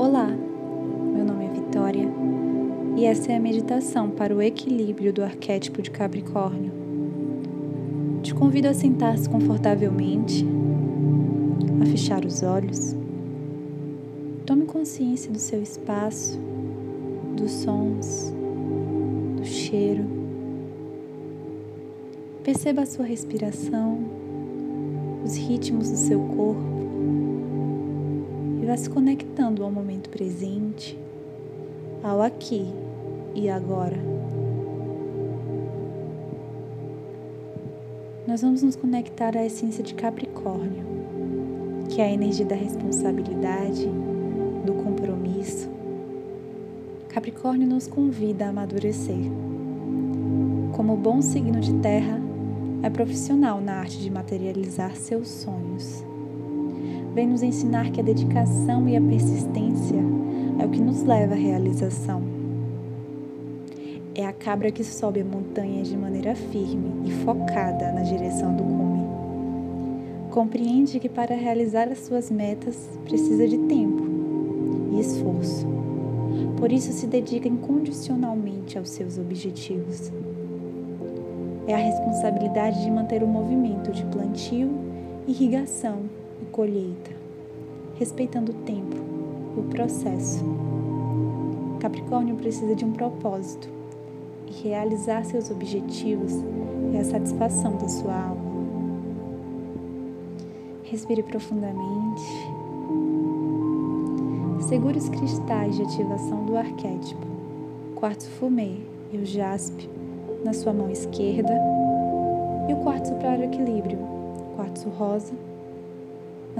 Olá, meu nome é Vitória e essa é a meditação para o equilíbrio do arquétipo de Capricórnio. Te convido a sentar-se confortavelmente, a fechar os olhos. Tome consciência do seu espaço, dos sons, do cheiro. Perceba a sua respiração, os ritmos do seu corpo vá se conectando ao momento presente, ao aqui e agora. Nós vamos nos conectar à essência de Capricórnio, que é a energia da responsabilidade, do compromisso. Capricórnio nos convida a amadurecer. Como bom signo de terra, é profissional na arte de materializar seus sonhos vem nos ensinar que a dedicação e a persistência é o que nos leva à realização. É a cabra que sobe a montanha de maneira firme e focada na direção do cume. Compreende que para realizar as suas metas precisa de tempo e esforço. Por isso se dedica incondicionalmente aos seus objetivos. É a responsabilidade de manter o movimento de plantio, irrigação colheita, respeitando o tempo, o processo. Capricórnio precisa de um propósito e realizar seus objetivos é a satisfação da sua alma. Respire profundamente. Segure os cristais de ativação do arquétipo, quartzo fumê e o jaspe na sua mão esquerda e o quartzo para o equilíbrio, quartzo rosa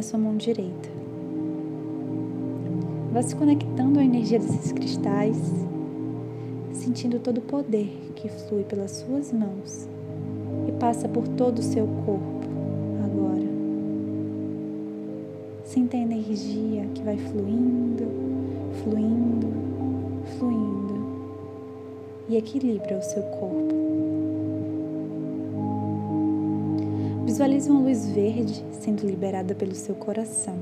na sua mão direita. Vá se conectando à energia desses cristais, sentindo todo o poder que flui pelas suas mãos e passa por todo o seu corpo agora. Sinta a energia que vai fluindo, fluindo, fluindo e equilibra o seu corpo. Visualize uma luz verde sendo liberada pelo seu coração.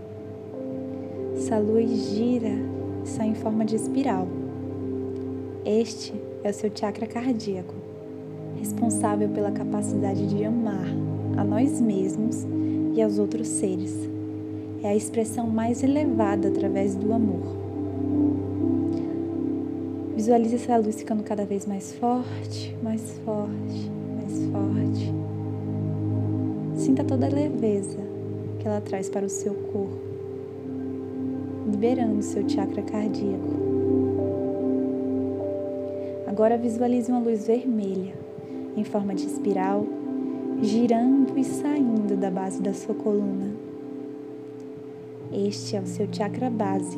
Essa luz gira e sai em forma de espiral. Este é o seu chakra cardíaco, responsável pela capacidade de amar a nós mesmos e aos outros seres. É a expressão mais elevada através do amor. Visualize essa luz ficando cada vez mais forte, mais forte, mais forte Sinta toda a leveza que ela traz para o seu corpo, liberando seu chakra cardíaco. Agora visualize uma luz vermelha em forma de espiral, girando e saindo da base da sua coluna. Este é o seu chakra base,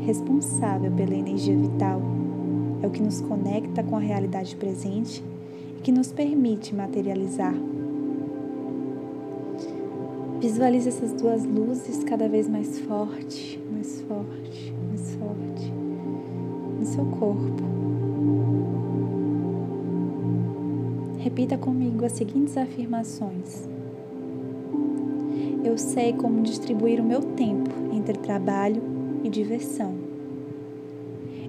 responsável pela energia vital. É o que nos conecta com a realidade presente e que nos permite materializar Visualize essas duas luzes cada vez mais forte, mais forte, mais forte no seu corpo. Repita comigo as seguintes afirmações. Eu sei como distribuir o meu tempo entre trabalho e diversão.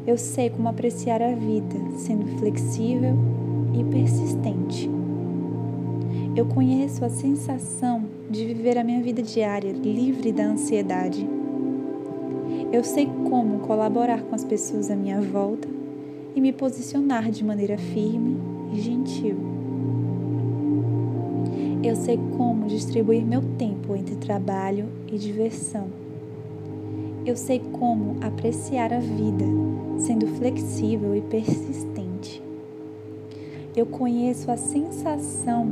Eu sei como apreciar a vida, sendo flexível e persistente. Eu conheço a sensação de viver a minha vida diária livre da ansiedade. Eu sei como colaborar com as pessoas à minha volta e me posicionar de maneira firme e gentil. Eu sei como distribuir meu tempo entre trabalho e diversão. Eu sei como apreciar a vida, sendo flexível e persistente. Eu conheço a sensação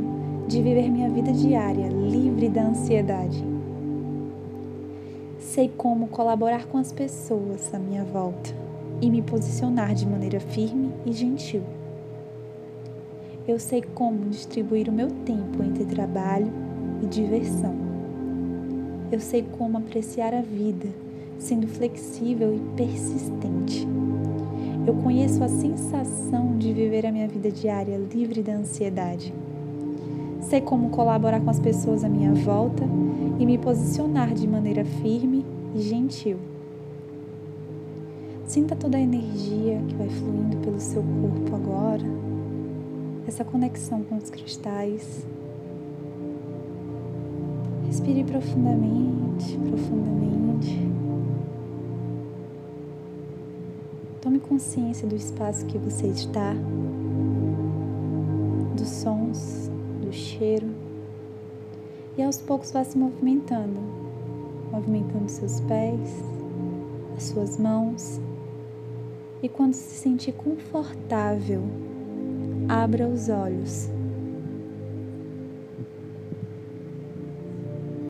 de viver minha vida diária livre da ansiedade. Sei como colaborar com as pessoas à minha volta e me posicionar de maneira firme e gentil. Eu sei como distribuir o meu tempo entre trabalho e diversão. Eu sei como apreciar a vida, sendo flexível e persistente. Eu conheço a sensação de viver a minha vida diária livre da ansiedade Sei como colaborar com as pessoas à minha volta e me posicionar de maneira firme e gentil. Sinta toda a energia que vai fluindo pelo seu corpo agora, essa conexão com os cristais. Respire profundamente, profundamente. Tome consciência do espaço que você está, dos sons, do cheiro, e aos poucos vá se movimentando, movimentando seus pés, as suas mãos, e quando se sentir confortável, abra os olhos